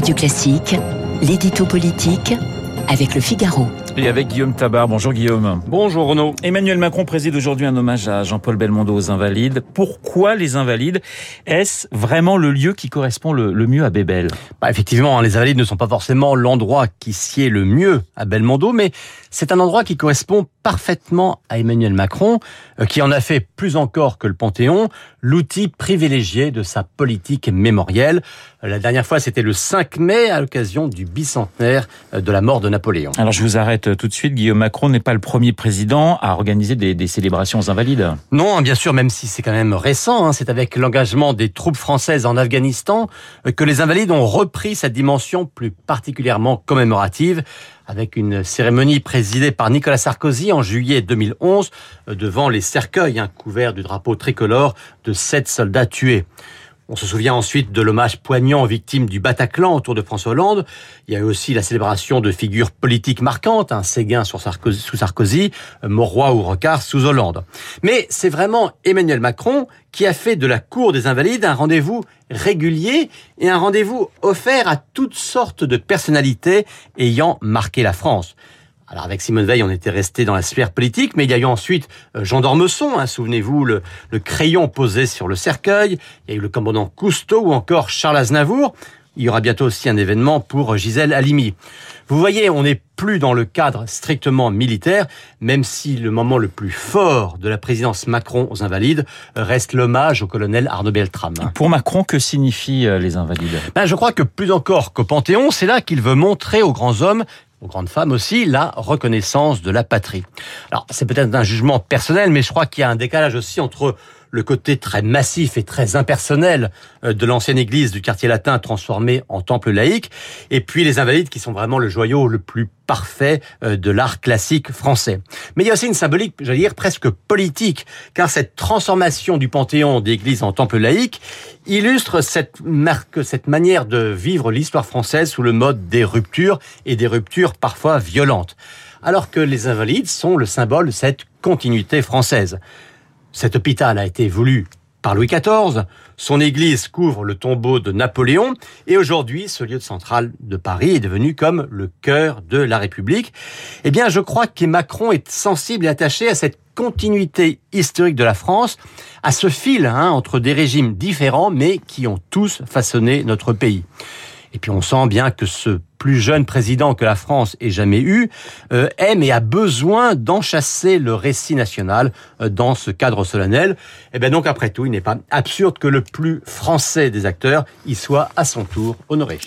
Radio Classique, l'édito politique avec le Figaro. Et avec Guillaume Tabar. Bonjour Guillaume. Bonjour Renaud. Emmanuel Macron préside aujourd'hui un hommage à Jean-Paul Belmondo aux Invalides. Pourquoi les Invalides Est-ce vraiment le lieu qui correspond le, mieux à Bébel? Bah Effectivement, hein, les Invalides ne sont pas forcément l'endroit qui sied le mieux à Belmondo, mais c'est un endroit qui correspond parfaitement à Emmanuel Macron, euh, qui en a fait plus encore que le Panthéon l'outil privilégié de sa politique mémorielle. La dernière fois, c'était le 5 mai à l'occasion du bicentenaire euh, de la mort de Napoléon. Alors je vous arrête tout de suite. Guillaume Macron n'est pas le premier président à organiser des, des célébrations invalides. Non, hein, bien sûr, même si c'est quand même récent. Hein, c'est avec l'engagement des troupes françaises en Afghanistan euh, que les invalides ont repris cette dimension plus particulièrement commémorative avec une cérémonie présidée par Nicolas Sarkozy en juillet 2011 euh, devant les cercueils hein, couverts du drapeau tricolore de sept soldats tués. On se souvient ensuite de l'hommage poignant aux victimes du Bataclan autour de François Hollande. Il y a eu aussi la célébration de figures politiques marquantes, hein, Séguin sous Sarkozy, Mauroy ou Rocard sous Hollande. Mais c'est vraiment Emmanuel Macron qui a fait de la Cour des Invalides un rendez-vous régulier et un rendez-vous offert à toutes sortes de personnalités ayant marqué la France. Alors avec Simone Veil, on était resté dans la sphère politique, mais il y a eu ensuite euh, Jean d'Ormesson, hein, souvenez-vous, le, le, crayon posé sur le cercueil, il y a eu le commandant Cousteau ou encore Charles Aznavour. Il y aura bientôt aussi un événement pour Gisèle Halimi. Vous voyez, on n'est plus dans le cadre strictement militaire, même si le moment le plus fort de la présidence Macron aux Invalides reste l'hommage au colonel Arnaud Beltrame. Pour Macron, que signifient euh, les Invalides? Ben, Je crois que plus encore qu'au Panthéon, c'est là qu'il veut montrer aux grands hommes aux grandes femmes aussi, la reconnaissance de la patrie. Alors, c'est peut-être un jugement personnel, mais je crois qu'il y a un décalage aussi entre le côté très massif et très impersonnel euh, de l'ancienne église du quartier latin transformée en temple laïque, et puis les invalides qui sont vraiment le joyau le plus parfait euh, de l'art classique français. Mais il y a aussi une symbolique, j'allais dire, presque politique, car cette transformation du panthéon d'église en temple laïque illustre cette marque, cette manière de vivre l'histoire française sous le mode des ruptures et des ruptures parfois violentes. Alors que les invalides sont le symbole de cette continuité française. Cet hôpital a été voulu par Louis XIV. Son église couvre le tombeau de Napoléon et aujourd'hui, ce lieu central de Paris est devenu comme le cœur de la République. Eh bien, je crois que Macron est sensible et attaché à cette continuité historique de la France, à ce fil hein, entre des régimes différents mais qui ont tous façonné notre pays. Et puis on sent bien que ce plus jeune président que la France ait jamais eu euh, aime et a besoin d'enchasser le récit national euh, dans ce cadre solennel. Et bien donc après tout, il n'est pas absurde que le plus français des acteurs y soit à son tour honoré.